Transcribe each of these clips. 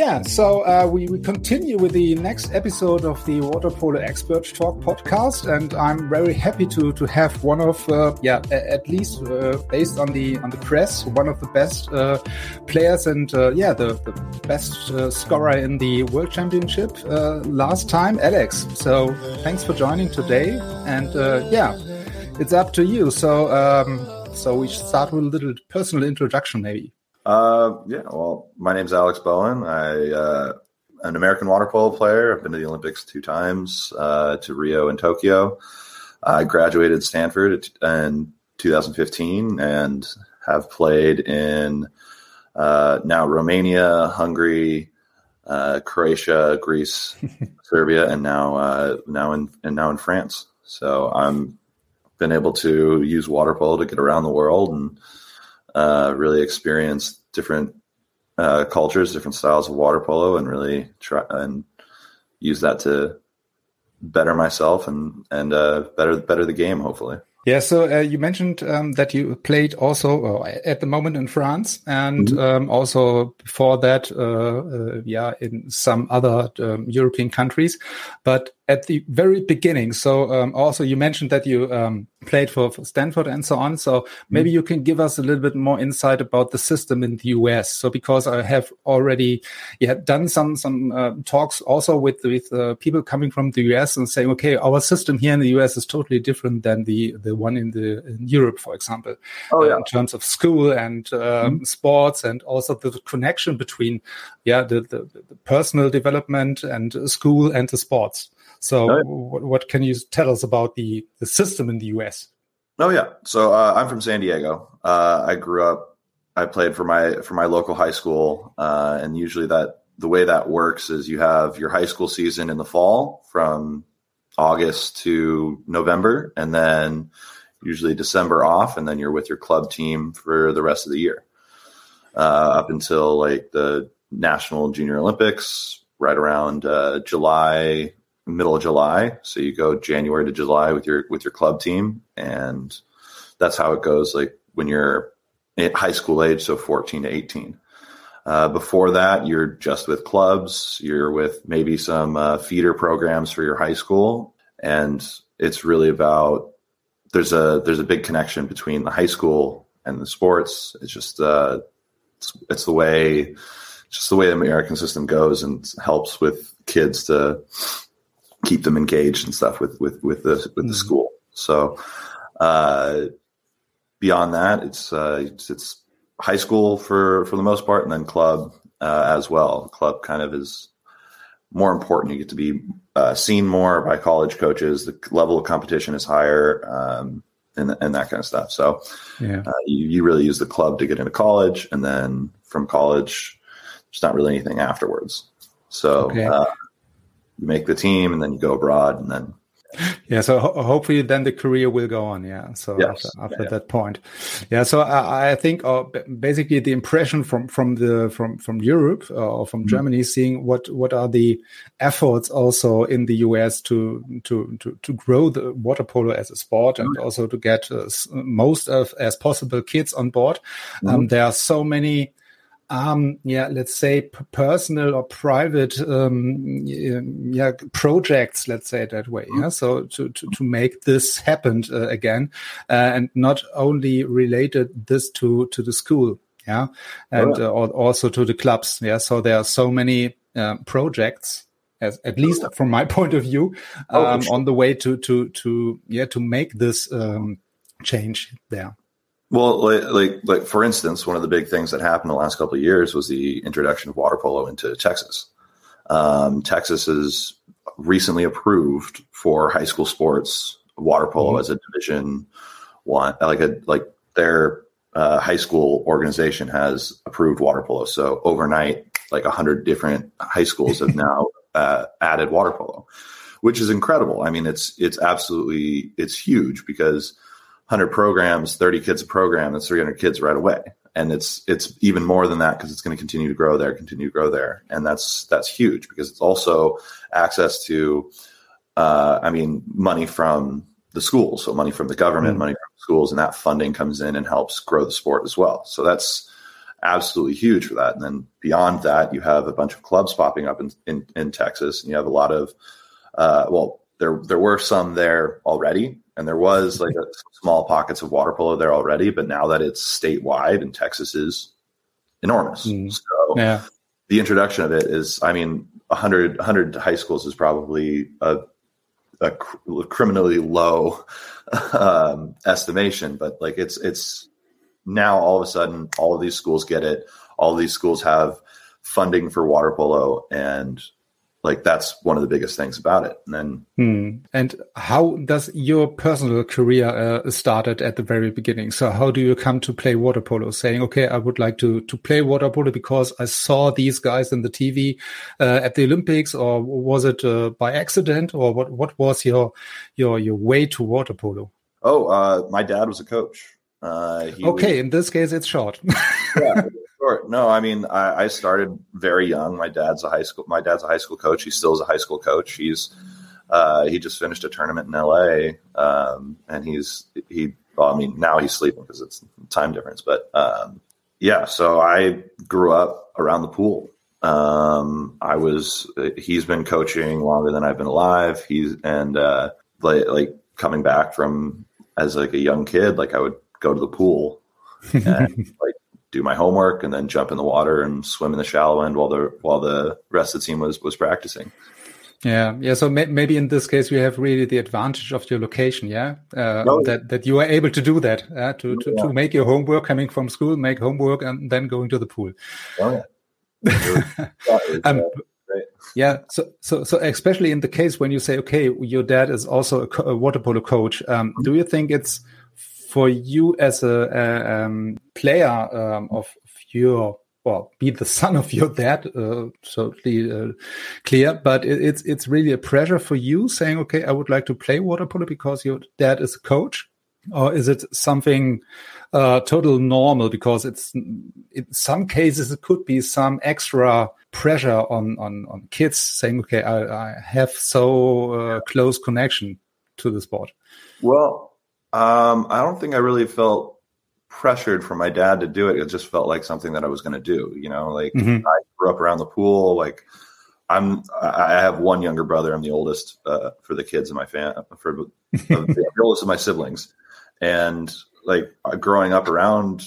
Yeah, so uh, we, we continue with the next episode of the Water Polo Expert Talk podcast, and I'm very happy to to have one of uh, yeah at least uh, based on the on the press one of the best uh, players and uh, yeah the, the best uh, scorer in the World Championship last time, Alex. So thanks for joining today, and yeah, it's up to you. So um, so we start with a little personal introduction, maybe. Uh, yeah. Well, my name's Alex Bowen. I uh, an American water polo player. I've been to the Olympics two times, uh, to Rio and Tokyo. I graduated Stanford in 2015 and have played in uh, now Romania, Hungary, uh, Croatia, Greece, Serbia, and now uh, now in and now in France. So I'm been able to use water polo to get around the world and uh, really experience different uh, cultures, different styles of water polo, and really try and use that to better myself and and uh, better better the game. Hopefully. Yeah, so uh, you mentioned um, that you played also uh, at the moment in France, and mm -hmm. um, also before that, uh, uh, yeah, in some other um, European countries. But at the very beginning, so um, also you mentioned that you um, played for, for, Stanford and so on. So maybe mm you can give us a little bit more insight about the system in the US. So because I have already yeah done some some uh, talks also with with people coming from the US and saying, okay, our system here in the US is totally different than the the one in the in Europe, for example, oh, yeah. uh, in terms of school and um, mm sports, and also the connection between yeah the, the, the personal development and school and the sports. So, oh, yeah. what, what, can you tell us about the the system in the US? Oh yeah, so uh, I'm from San Diego. Uh, I grew up. I played for my for my local high school, uh, and usually that the way that works is you have your high school season in the fall from August to November, and then usually December off, and then you're with your club team for the rest of the year uh, up until like the National Junior Olympics, right around uh, July, middle of July. So you go January to July with your with your club team, and that's how it goes. Like when you're at high school age, so 14 to 18. Uh, before that, you're just with clubs. You're with maybe some uh, feeder programs for your high school, and it's really about there's a there's a big connection between the high school and the sports. It's just uh, it's, it's the way just the way the American system goes and helps with kids to keep them engaged and stuff with with with the with the mm-hmm. school. So uh, beyond that, it's, uh, it's, it's high school for for the most part, and then club uh, as well. Club kind of is more important. You get to be uh, seen more by college coaches. The level of competition is higher, um, and, and that kind of stuff. So, yeah. uh, you, you really use the club to get into college, and then from college, there's not really anything afterwards. So, okay. You make the team, and then you go abroad, and then yeah so ho hopefully then the career will go on yeah so yes. after, after yeah. that point yeah so i, I think uh, basically the impression from from the from from europe uh, or from mm -hmm. germany seeing what what are the efforts also in the us to to to, to grow the water polo as a sport and mm -hmm. also to get uh, most of as possible kids on board mm -hmm. um, there are so many um, yeah, let's say personal or private, um, yeah, projects, let's say that way. Yeah. So to, to, to make this happen uh, again, uh, and not only related this to, to the school. Yeah. And uh, also to the clubs. Yeah. So there are so many uh, projects as at least from my point of view, oh, um, oh, on the way to, to, to, yeah, to make this, um, change there. Well, like, like, like for instance, one of the big things that happened the last couple of years was the introduction of water polo into Texas. Um, Texas has recently approved for high school sports water polo mm-hmm. as a division one, like a like their uh, high school organization has approved water polo. So overnight, like a hundred different high schools have now uh, added water polo, which is incredible. I mean, it's it's absolutely it's huge because 100 programs, 30 kids a program, that's 300 kids right away. And it's it's even more than that because it's going to continue to grow there, continue to grow there, and that's that's huge because it's also access to, uh, I mean, money from the schools, so money from the government, mm-hmm. money from schools, and that funding comes in and helps grow the sport as well. So that's absolutely huge for that. And then beyond that, you have a bunch of clubs popping up in in, in Texas, and you have a lot of, uh, well, there there were some there already, and there was like a, small pockets of water polo there already. But now that it's statewide, and Texas is enormous, mm. so yeah. the introduction of it is, I mean, 100, 100 high schools is probably a a cr- criminally low um, estimation, but like it's it's now all of a sudden all of these schools get it. All these schools have funding for water polo, and like that's one of the biggest things about it. And then hmm. and how does your personal career uh, started at the very beginning? So how do you come to play water polo? Saying okay i would like to to play water polo because i saw these guys in the tv uh, at the olympics or was it uh, by accident? Or what what was your your your way to water polo? Oh uh, my dad was a coach. Uh, okay was, in this case it's short. Yeah Sure. No, I mean, I, I, started very young. My dad's a high school. My dad's a high school coach. He still is a high school coach. He's uh, he just finished a tournament in L.A. Um, and he's he. Well, I mean, now he's sleeping because it's time difference. But um, yeah, so I grew up around the pool. Um, I was. He's been coaching longer than I've been alive. He's and uh, like, like coming back from as like a young kid, like I would go to the pool and like do my homework and then jump in the water and swim in the shallow end while the while the rest of the team was was practicing. Yeah, yeah. So may, maybe in this case, you have really the advantage of your location. Yeah, uh, oh, that that you are able to do that uh, to, to yeah. to make your homework coming from school, make homework, and then going to the pool. Oh yeah. um, yeah. So so so especially in the case when you say, okay, your dad is also a, a water polo coach. Um. Do you think it's for you as a, a um, player um, of your well, be the son of your dad, uh, totally uh, clear. But it, it's it's really a pressure for you saying, okay, I would like to play water polo because your dad is a coach, or is it something uh, total normal? Because it's in some cases it could be some extra pressure on on on kids saying, okay, I, I have so uh, close connection to the sport. Well, um, I don't think I really felt pressured from my dad to do it. It just felt like something that I was going to do. You know, like mm-hmm. I grew up around the pool. Like I'm, I have one younger brother. I'm the oldest uh, for the kids in my fam, for the oldest of my siblings, and like growing up around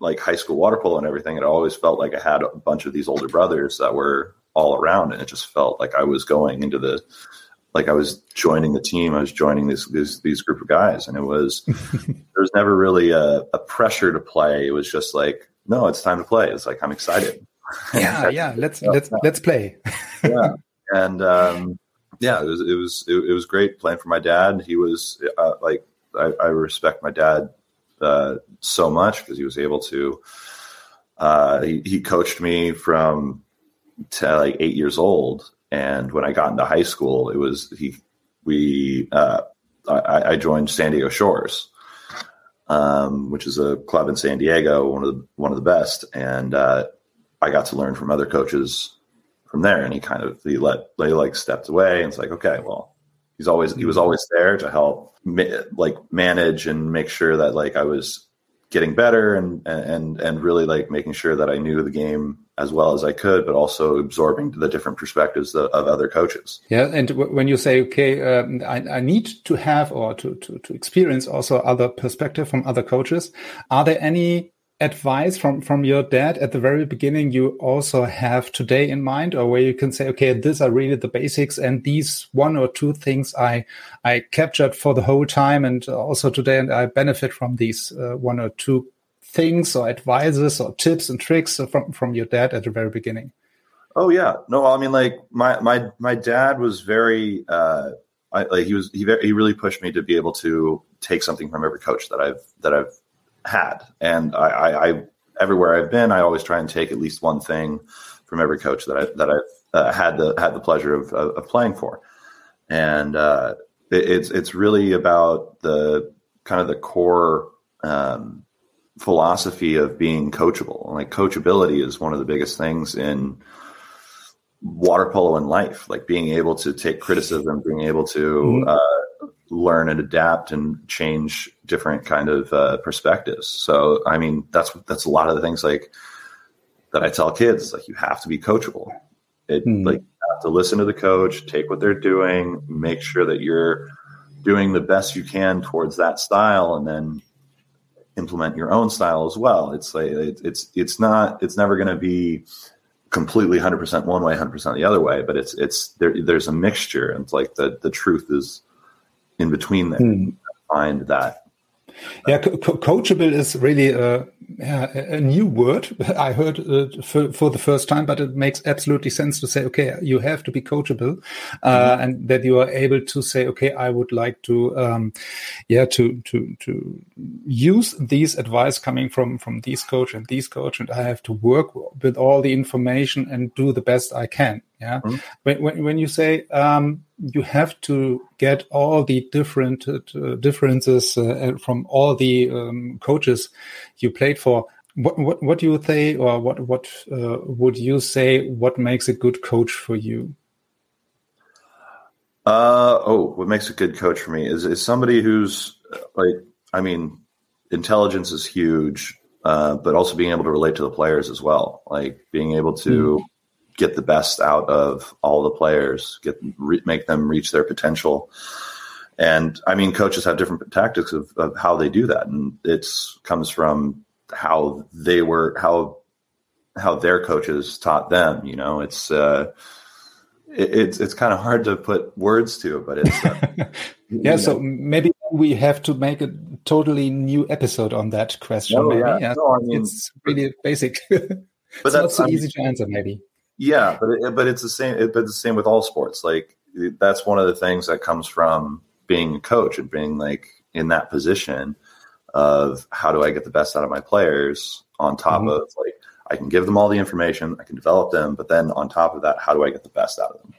like high school water polo and everything, it always felt like I had a bunch of these older brothers that were all around, and it just felt like I was going into the like I was joining the team. I was joining this this these group of guys, and it was there was never really a, a, pressure to play. It was just like, no, it's time to play. It's like I'm excited. Yeah, yeah. Let's let's let's play. yeah, and um, yeah, it was it was it, it, was great playing for my dad. He was uh, like I, I, respect my dad uh, so much because he was able to. Uh, he, he coached me from to like eight years old and when I got into high school, it was he we uh, I, I, joined San Diego Shores, um, which is a club in San Diego, one of the one of the best, and uh, I got to learn from other coaches from there. And he kind of he let they like stepped away, and it's like okay, well, he's always he was always there to help ma- like manage and make sure that like I was getting better and and and really like making sure that I knew the game as well as I could, but also absorbing the different perspectives of, other coaches. Yeah, and when you say, okay, um, I, I, need to have or to, to, to experience also other perspective from other coaches, are there any advice from from your dad at the very beginning you also have today in mind or where you can say okay these are really the basics and these one or two things i i captured for the whole time and also today and i benefit from these uh, one or two things or advices or tips and tricks from from your dad at the very beginning? Oh yeah. No i mean like my my my dad was very uh I, like he was he very he really pushed me to be able to take something from every coach that I've that I've had. And I, I, I, everywhere I've been, I always try and take at least one thing from every coach that I that I've uh, had the had the pleasure of, of, of playing for. And uh, it, it's it's really about the kind of the core um, philosophy of being coachable. Like coachability is one of the biggest things in water polo in life. Like being able to take criticism, being able to mm-hmm. uh, learn and adapt and change different kind of uh, perspectives. So, I mean, that's that's a lot of the things like that I tell kids. Like, you have to be coachable. It mm. like you have to listen to the coach, take what they're doing, make sure that you're doing the best you can towards that style, and then implement your own style as well. It's like it's it's not it's never going to be completely 100% one way 100% the other way but it's it's there there's a mixture and it's like the the truth is in between them mm. find that yeah, co coachable is really a, a, new word I heard uh, for, for, the first time, but it makes absolutely sense to say, okay, you have to be coachable, uh, mm -hmm. and that you are able to say, okay, I would like to, um, yeah, to to to use these advice coming from from this coach and this coach, and I have to work with all the information and do the best I can. Yeah. Mm-hmm. When, when, when, you say um, you have to get all the different uh, differences uh, from all the um, coaches you played for, what, what, what do you say, or what, what uh, would you say, what makes a good coach for you? Uh, oh, what makes a good coach for me is, is somebody who's like, I mean, intelligence is huge, uh, but also being able to relate to the players as well. Like being able to, mm get the best out of all the players, get re- make them reach their potential. And I mean, coaches have different tactics of, of how they do that, and it comes from how they were how how their coaches taught them. You know, it's uh, it, it's it's kind of hard to put words to, but it's uh, yeah. So maybe we have to make a totally new episode on that question. Oh, maybe. Yeah. yeah. No, I mean, it's really basic. but it's not so I mean, easy to answer, maybe. Yeah, but it, but it's the same. It, but the same with all sports. Like that's one of the things that comes from being a coach and being like in that position of how do I get the best out of my players on top mm-hmm. of like I can give them all the information, I can develop them, but then on top of that, how do I get the best out of them?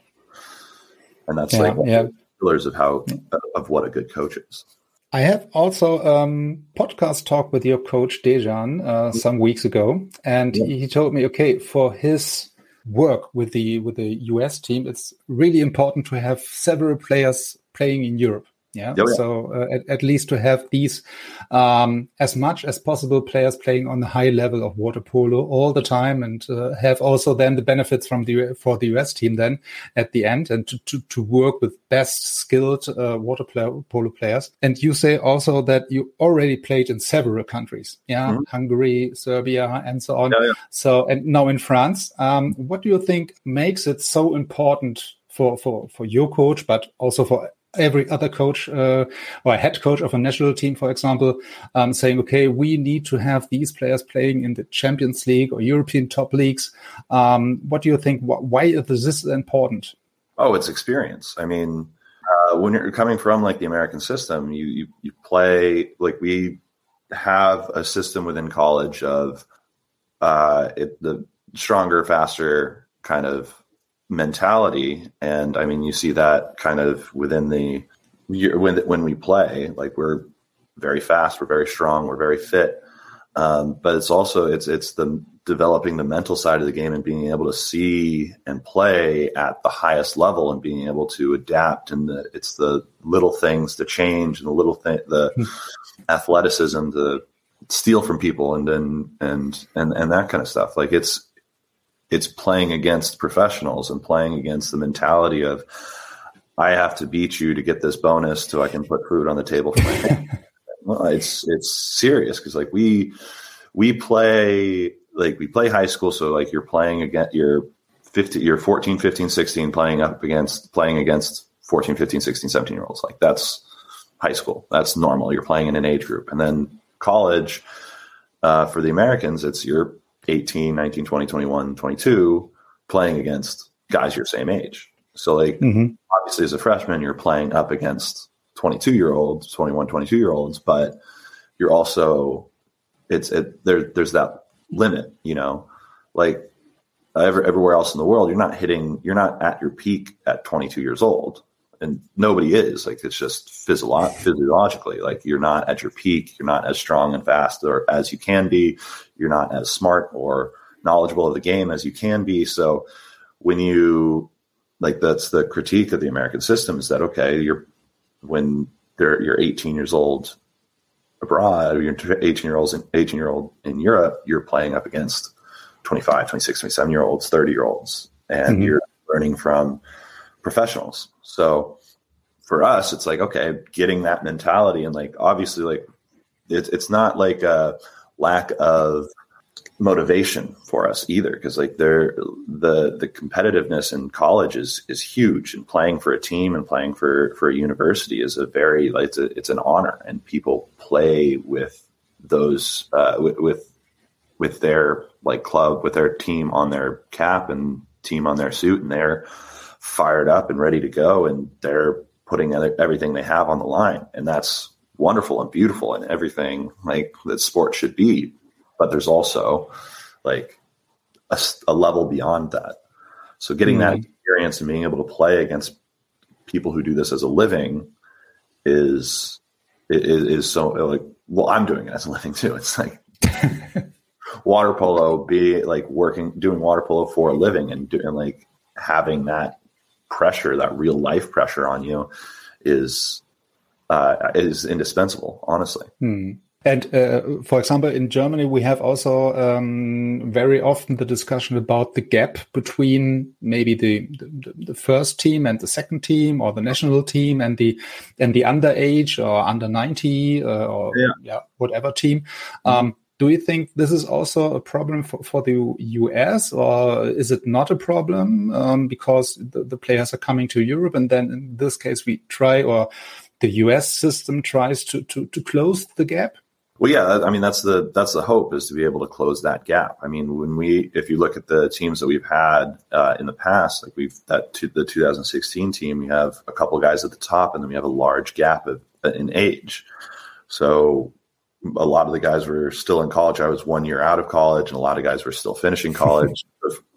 And that's yeah, like yeah. pillars of how of what a good coach is. I have also um podcast talk with your coach Dejan uh, mm-hmm. some weeks ago, and yeah. he told me, okay, for his work with the with the US team, it's really important to have several players playing in Europe. Yeah. Yeah. So uh, at, at, least to have these um, as much as possible players playing on the high level of water polo all the time, and uh, have also then the benefits from the for the US team then at the end, and to to, to work with best skilled uh, water polo players. And you say also that you already played in several countries, yeah, mm-hmm. Hungary, Serbia, and so on. Yeah, yeah. So and now in France, um, what do you think makes it so important? For, for, for your coach, but also for every other coach uh, or head coach of a national team, for example, um, saying, okay, we need to have these players playing in the Champions League or European top leagues. Um, what do you think? Why is this important? Oh, it's experience. I mean, uh, when you're coming from like the American system, you, you, you play like we have a system within college of uh, it, the stronger, faster kind of mentality. And I mean, you see that kind of within the when when we play, like we're very fast, we're very strong, we're very fit. Um, but it's also it's it's the developing the mental side of the game and being able to see and play at the highest level and being able to adapt and the, it's the little things to change and the little thing the hmm. athleticism to steal from people and then and, and and that kind of stuff like it's it's playing against professionals and playing against the mentality of I have to beat you to get this bonus so I can put food on the table for my well, it's it's serious because like we we play like we play high school, so like you're playing against you're 50, you're 14, 15, 16 playing up against playing against 14, 15, 16, 17 year olds. Like that's high school. That's normal. You're playing in an age group. And then college, uh, for the Americans, it's you're 18, 19, 20, 21, 22 playing against guys your same age. So like mm-hmm. obviously as a freshman, you're playing up against 22 year olds, 21, 22 year olds, but you're also, it's, it, there, there's that limit, you know, like ever, everywhere else in the world, you're not hitting, you're not at your peak at 22 years old. And nobody is. Like it's just physiolo- physiologically like you're not at your peak. You're not as strong and fast or as you can be you're not as smart or knowledgeable of the game as you can be so when you like that's the critique of the american system is that okay you're when they're you're 18 years old abroad or you're 18 year olds 18 year old in europe you're playing up against 25 26 27 year olds 30 year olds and mm-hmm. you're learning from professionals so for us, it's like, okay, getting that mentality and like, obviously like it's, it's not like a lack of motivation for us either. Cause like there, the, the competitiveness in college is, is huge and playing for a team and playing for, for a university is a very, like, it's a, it's an honor and people play with those, uh, with, with, with their like club, with their team on their cap and team on their suit and they're, fired up and ready to go, and they're putting everything they have on the line, and that's wonderful and beautiful and everything like that sport should be. But there's also like a, a level beyond that. So getting mm-hmm. that experience and being able to play against people who do this as a living is is, is so like well i'm doing it as a living too it's like water polo be like working doing water polo for a living and doing like having that pressure, that real life pressure on you, is uh, is indispensable. Honestly. Hmm. And uh, for example, in Germany, we have also um, very often the discussion about the gap between maybe the, the, the first team and the second team, or the national team and the and the underage or under ninety uh, or yeah. yeah. whatever team. Um, do you think this is also a problem for, for the US, or is it not a problem um, because the, the, players are coming to Europe, and then in this case we try, or the US system tries to to, to close the gap? Well, yeah, I mean that's the that's the hope is to be able to close that gap. I mean, when we if you look at the teams that we've had uh, in the past, like we've that to the 2016 team, we have a couple guys at the top, and then we have a large gap of, in age. So a lot of the guys were still in college. I was one year out of college, and a lot of guys were still finishing college,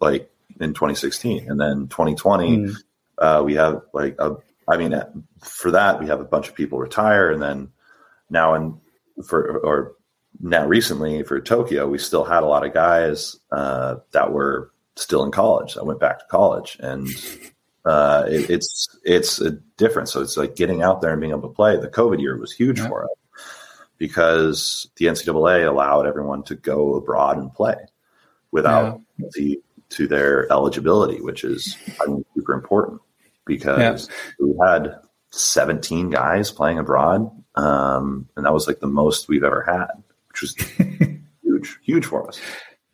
like in 2016. And then 2020, mm. uh, we have like a, I mean, for that we have a bunch of people retire, and then now and for or now recently for Tokyo, we still had a lot of guys uh, that were still in college I went back to college, and uh, it, it's it's a difference. So it's like getting out there and being able to play. The COVID year was huge yeah. for us because the NCAA allowed everyone to go abroad and play without yeah. the to their eligibility, which is I mean, super important because yeah. we had 17 guys playing abroad, um, and that was like the most we've ever had, which was huge, huge for us.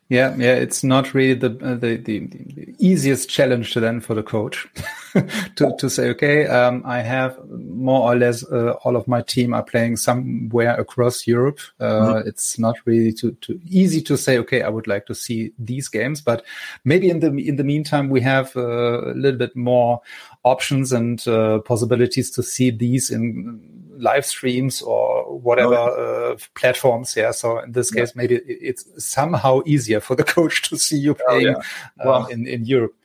Yeah, yeah, it's not really the, uh, the, the the easiest challenge to then for the coach to to say, okay, um, I have more or less uh, all of my team are playing somewhere across Europe. Uh, mm-hmm. It's not really too too easy to say, okay, I would like to see these games, but maybe in the in the meantime we have uh, a little bit more options and uh, possibilities to see these in live streams or whatever oh, uh, platforms. Yeah. So in this case, yeah. maybe it's somehow easier for the coach to see you playing oh, yeah. um, in, in Europe.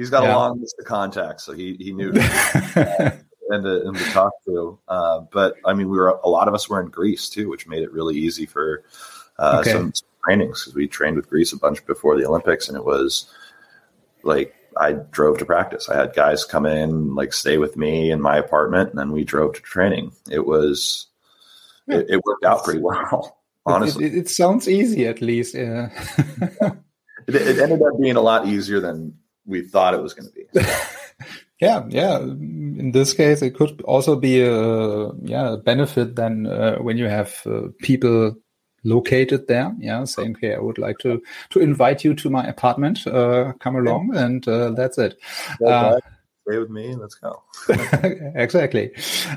He's got yeah. a long list of contacts, so he, he knew uh, and, to, and to talk to. Uh, but I mean, we were a lot of us were in Greece too, which made it really easy for uh, okay. some, some trainings because we trained with Greece a bunch before the Olympics, and it was like I drove to practice. I had guys come in, like stay with me in my apartment, and then we drove to training. It was, yeah. it, it, worked out pretty well. Honestly, it, it, it sounds easy at least. Yeah. it, ended up being a lot easier than we thought it was going to be. yeah, yeah. In this case, it could also be a yeah benefit than uh, when you have uh, people located there. Yeah, saying, "Okay, I would like to to invite you to my apartment. Uh, come along," and uh, that's it. Uh, Stay with me. Let's go. exactly.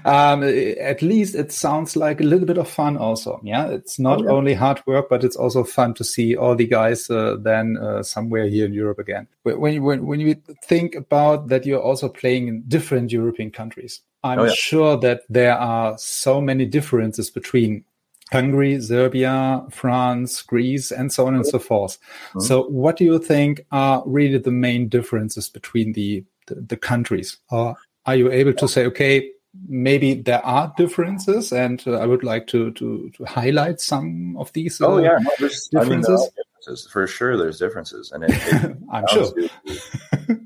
Um, at least it sounds like a little bit of fun. Also, yeah, it's not oh, yeah. only hard work, but it's also fun to see all the guys uh, then uh, somewhere here in Europe again. When you when, when you think about that, you're also playing in different European countries. I'm oh, yeah. sure that there are so many differences between Hungary, Serbia, France, Greece, and so on and so forth. Mm-hmm. So, what do you think are really the main differences between the, the, the countries? Or are you able to say, okay, maybe there are differences, and uh, I would like to, to, to highlight some of these? Uh, oh yeah, no, differences. I mean, differences. For sure, there's differences, and it, it I'm sure. To,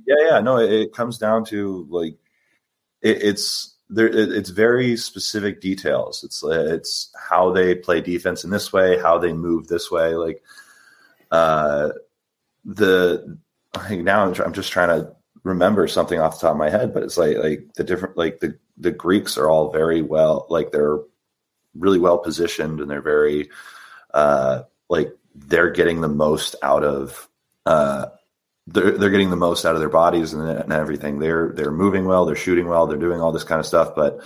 yeah, yeah, no, it, it comes down to like it, it's there it's very specific details it's it's how they play defense in this way how they move this way like uh the like now I'm, I'm just trying to remember something off the top of my head but it's like like the different like the the greeks are all very well like they're really well positioned and they're very uh like they're getting the most out of uh they're they're getting the most out of their bodies and, and everything. They're they're moving well, they're shooting well, they're doing all this kind of stuff, but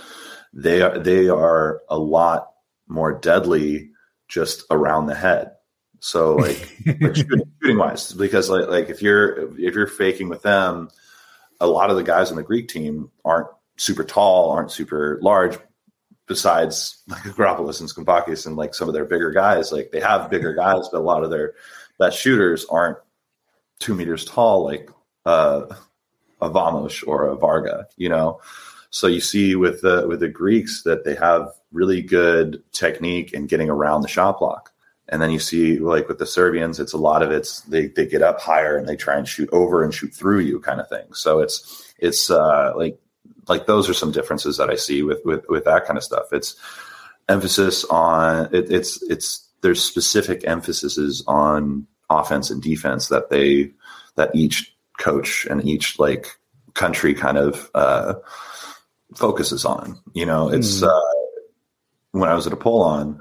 they are they are a lot more deadly just around the head. So like, like shooting, shooting, wise, because like like if you're if you're faking with them, a lot of the guys on the Greek team aren't super tall, aren't super large. Besides like Argyropoulos and Skoupakis and like some of their bigger guys, like they have bigger guys, but a lot of their best shooters aren't two meters tall like uh, a Vamos or a Varga, you know. So you see with the with the Greeks that they have really good technique in getting around the shot block. And then you see like with the Serbians, it's a lot of it's they they get up higher and they try and shoot over and shoot through you kind of thing. So it's it's uh, like like those are some differences that I see with with with that kind of stuff. It's emphasis on it, it's it's there's specific emphases on offense and defense that they that each coach and each like country kind of uh, focuses on. You know, it's mm. uh, when I was at Apollon.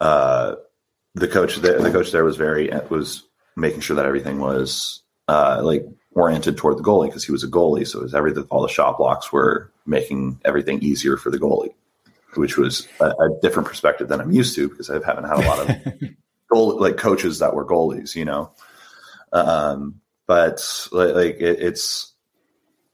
uh, the coach there, the coach there was very was making sure that everything was uh, like oriented toward the goalie because he was a goalie, so it was everything. All the shot blocks were making everything easier for the goalie, which was a, a different perspective than I'm used to because I haven't had a lot of goal like coaches that were goalies, you know. Um, but like it, it's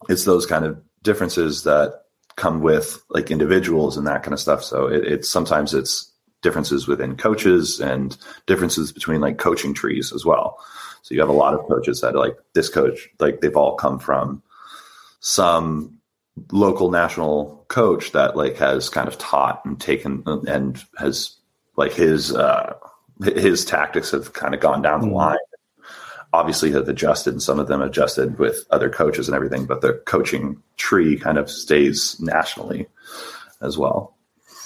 it's those kind of differences that come with like individuals and that kind of stuff. So it, it's sometimes it's differences within coaches and differences between like coaching trees as well. So you have a lot of coaches that like this coach, like they've all come from some local national coach that like has kind of taught and taken and has like his uh his tactics have kind of gone down the mm-hmm. line. Obviously, have adjusted, and some of them adjusted with other coaches and everything. But the coaching tree kind of stays nationally as well.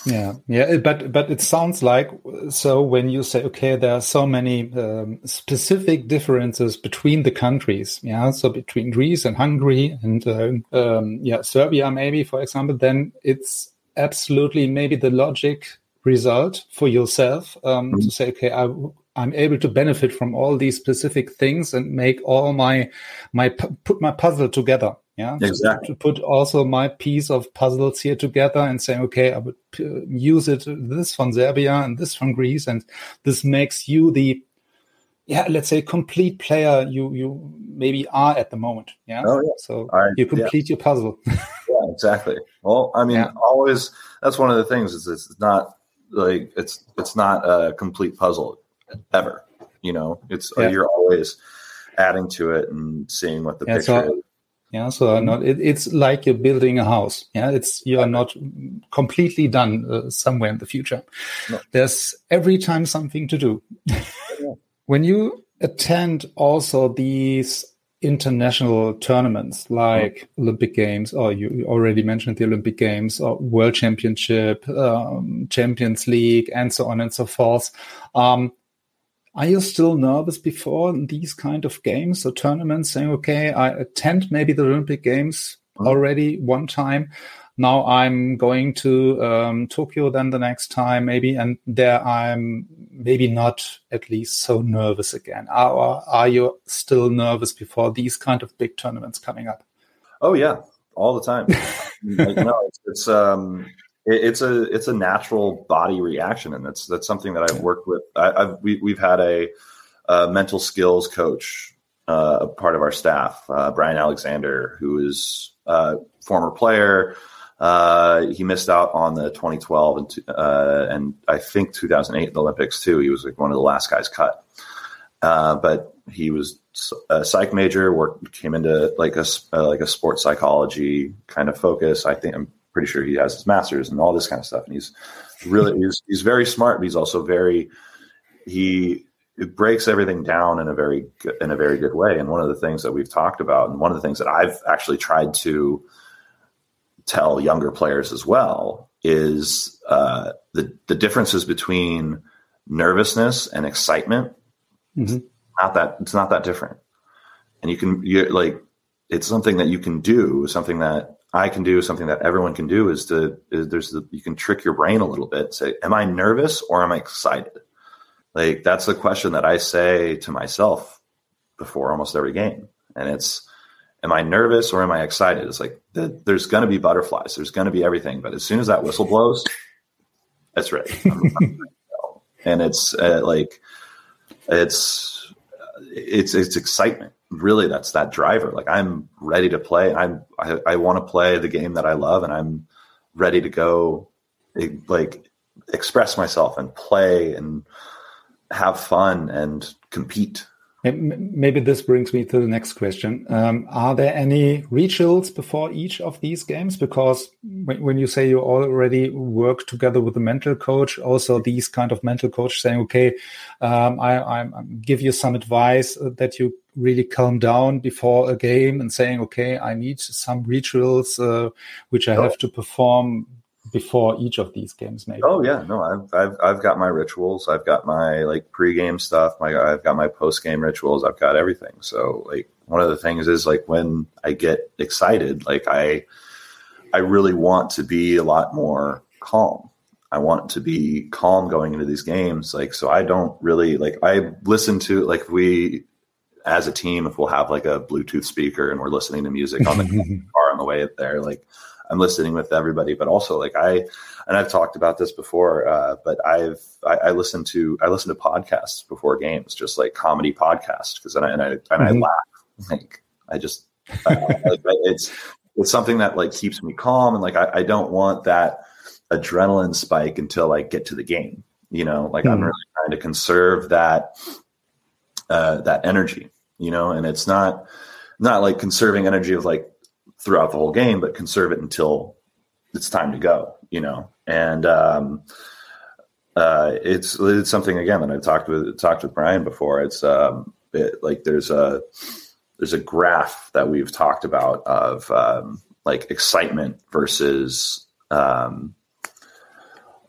Yeah, yeah, but but it sounds like so when you say okay, there are so many um, specific differences between the countries. Yeah, so between Greece and Hungary and uh, um, yeah, Serbia maybe for example, then it's absolutely maybe the logic result for yourself um, mm-hmm. to say, okay, I, I'm able to benefit from all these specific things and make all my my put my puzzle together. Yeah, exactly. To, to put also my piece of puzzles here together and say, okay, I would uh, use it this from Serbia and this from Greece, and this makes you the yeah, let's say complete player you you maybe are at the moment. Yeah. Oh, yeah. So I, you complete yeah. your puzzle. yeah, exactly. Well, I mean, yeah. always that's one of the things is it's not like it's it's not a complete puzzle ever. You know, it's yeah. you're always adding to it and seeing what the picture so, is. Yeah, so not, it, it's like you're building a house. Yeah, it's you are not completely done uh, somewhere in the future. No. There's every time something to do. Yeah. when you attend also these international tournaments like oh. Olympic Games, or you already mentioned the Olympic Games, or World Championship, um, Champions League, and so on and so forth. Um, are you still nervous before these kind of games or tournaments saying, okay, I attend maybe the Olympic Games already one time. Now I'm going to um, Tokyo then the next time maybe, and there I'm maybe not at least so nervous again. Are, are you still nervous before these kind of big tournaments coming up? Oh yeah, all the time. like, no, it's, it's um, it, it's a it's a natural body reaction, and that's that's something that I've worked with. I, have we, we've had a, a, mental skills coach, uh, a part of our staff, uh, Brian Alexander, who is a former player. Uh, he missed out on the 2012 and uh, and I think 2008 the Olympics too. He was like one of the last guys cut, uh, but he was a psych major. Worked came into like a uh, like a sports psychology kind of focus. I think I'm pretty sure he has his master's and all this kind of stuff. And he's really he's he's very smart, but he's also very he it breaks everything down in a very in a very good way. And one of the things that we've talked about, and one of the things that I've actually tried to tell younger players as well is uh, the the differences between nervousness and excitement. Mm-hmm. Not that it's not that different, and you can you like it's something that you can do, something that I can do, something that everyone can do is to is there's the, you can trick your brain a little bit. Say, am I nervous or am I excited? Like that's the question that I say to myself before almost every game, and it's am I nervous or am I excited? It's like the, there's going to be butterflies, there's going to be everything, but as soon as that whistle blows, that's ready. and it's uh, like it's it's it's excitement. Really, that's that driver. Like I'm ready to play. I'm I, I want to play the game that I love, and I'm ready to go. Eh, like express myself and play and have fun and compete Maybe this brings me to the next question. Um, are there any rituals before each of these games? Because when, when, you say you already work together with the mental coach, also these kind of mental coach saying, okay, um, I, I, give you some advice that you really calm down before a game and saying, okay, I need some rituals, uh, which I have to perform before each of these games maybe. Oh yeah. No I've, I've i've got my rituals. I've got my like pre-game stuff. My i've got my post-game rituals. I've got everything. So like one of the things is like when i get excited like i i really want to be a lot more calm. I want to be calm going into these games. Like so i don't really like i listen to like we as a team if we'll have like a bluetooth speaker and we're listening to music on the car on the way there like I'm listening with everybody, but also like I, and I've talked about this before, uh, but I've, I, I, listen to, I listen to podcasts before games, just like comedy podcasts. Cause then I, and I, and mm-hmm. I laugh. Like I just, I, like, it's, it's something that like keeps me calm. And like, I, I, don't want that adrenaline spike until I get to the game, you know, like mm-hmm. I'm really trying to conserve that, uh, that energy, you know, and it's not, not like conserving energy of like throughout the whole game, but conserve it until it's time to go, you know. And um, uh, it's it's something again that I've talked with talked with Brian before. It's um, it, like there's a there's a graph that we've talked about of um, like excitement versus um,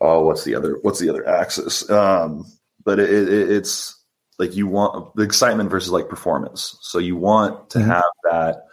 oh what's the other what's the other axis? Um, but it, it, it's like you want the excitement versus like performance. So you want to mm-hmm. have that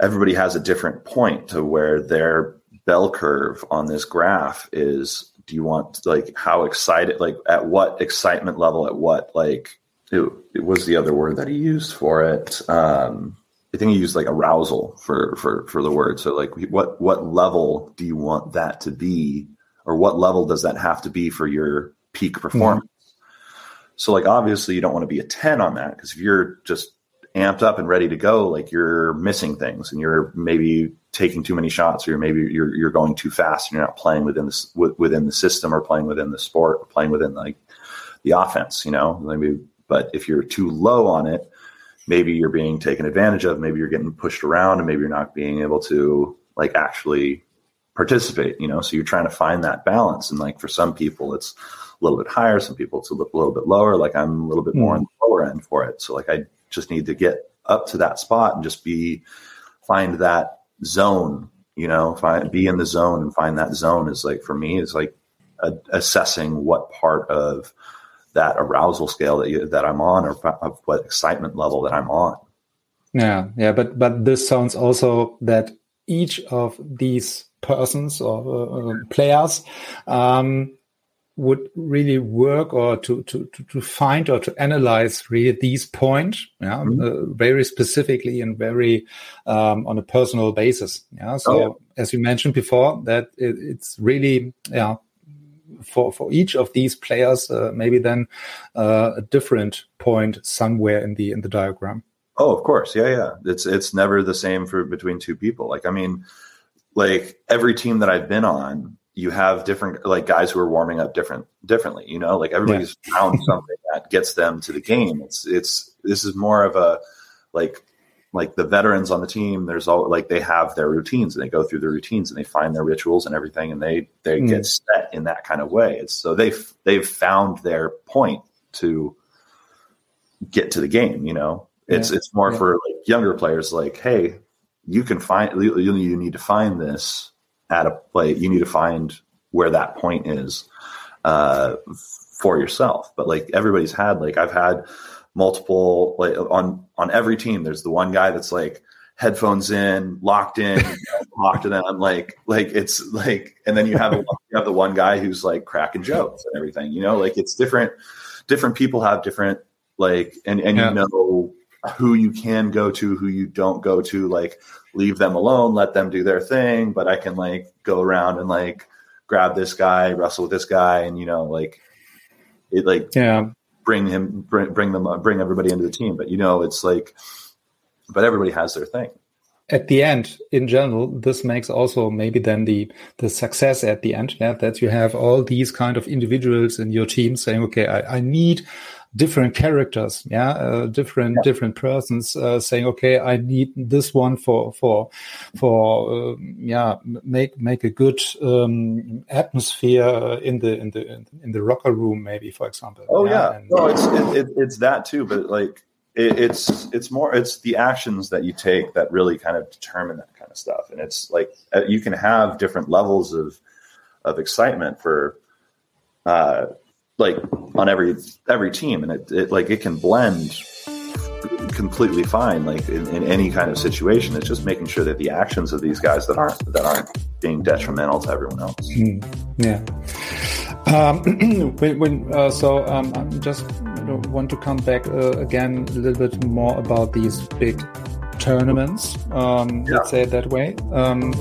everybody has a different point to where their bell curve on this graph is do you want like how excited like at what excitement level at what like it, it was the other word that he used for it um i think he used like arousal for for for the word. So like what what level do you want that to be? Or what level does that have to be for your peak performance? Mm-hmm. so like obviously you don't want to be a 10 on that because if you're just amped up and ready to go, like you're missing things and you're maybe taking too many shots or you're maybe you're, you're going too fast and you're not playing within the, within the system or playing within the sport or playing within like the offense, you know, maybe, but if you're too low on it, maybe you're being taken advantage of, maybe you're getting pushed around and maybe you're not being able to like actually participate, you know, so you're trying to find that balance. And like for some people, it's a little bit higher. Some people it's a little bit lower. Like I'm a little bit more mm. on the lower end for it. So like I just need to get up to that spot and just be find that zone you know find be in the zone and find that zone is like for me is like a, assessing what part of that arousal scale that you, that I'm on or of what excitement level that I'm on. Yeah, yeah, but but this sounds also that each of these persons or uh, uh, players um, would really work or to, to, to, find or to analyze really these points yeah, mm -hmm. uh, very specifically and very um, on a personal basis. Yeah. So oh. as you mentioned before, that it, it's really, yeah, for, for each of these players, uh, maybe then uh, a different point somewhere in the, in the diagram. Oh, of course. Yeah. Yeah. It's, it's never the same for between two people. Like, I mean, like every team that I've been on, you have different like guys who are warming up different differently you know like everybody's yeah. found something that gets them to the game it's it's this is more of a like like the veterans on the team there's all like they have their routines and they go through their routines and they find their rituals and everything and they they mm. get set in that kind of way it's so they've they've found their point to get to the game you know it's yeah. it's more yeah. for like younger players like hey you can find you, you need to find this at a play, you need to find where that point is uh, for yourself. But like everybody's had, like I've had multiple like on on every team. There's the one guy that's like headphones in, locked in, talk to them. Like like it's like, and then you have you have the one guy who's like cracking jokes and everything. You know, like it's different. Different people have different like, and and yeah. you know who you can go to, who you don't go to. Like leave them alone, let them do their thing, but I can like go around and like grab this guy, wrestle with this guy, and you know, like it like yeah, bring him bring bring them bring everybody into the team. But you know, it's like, but everybody has their thing. At the end, in general, this makes also maybe then the the success at the end. Yeah, that you have all these kind of individuals in your team saying, okay, I, I need different characters yeah uh, different yeah. different persons uh, saying okay i need this one for for for uh, yeah make make a good um, atmosphere in the in the in the rocker room maybe for example oh yeah, yeah. And, no it's it, it, it's that too but like it, it's it's more it's the actions that you take that really kind of determine that kind of stuff and it's like uh, you can have different levels of of excitement for uh like on every every team, and it, it like it can blend completely fine like in, in, any kind of situation. It's just making sure that the actions of these guys that aren't that aren't being detrimental to everyone else. Mm, yeah. Um, when, when uh, so um, i just want to come back uh, again a little bit more about these big tournaments um, yeah. let's say it that way. Um,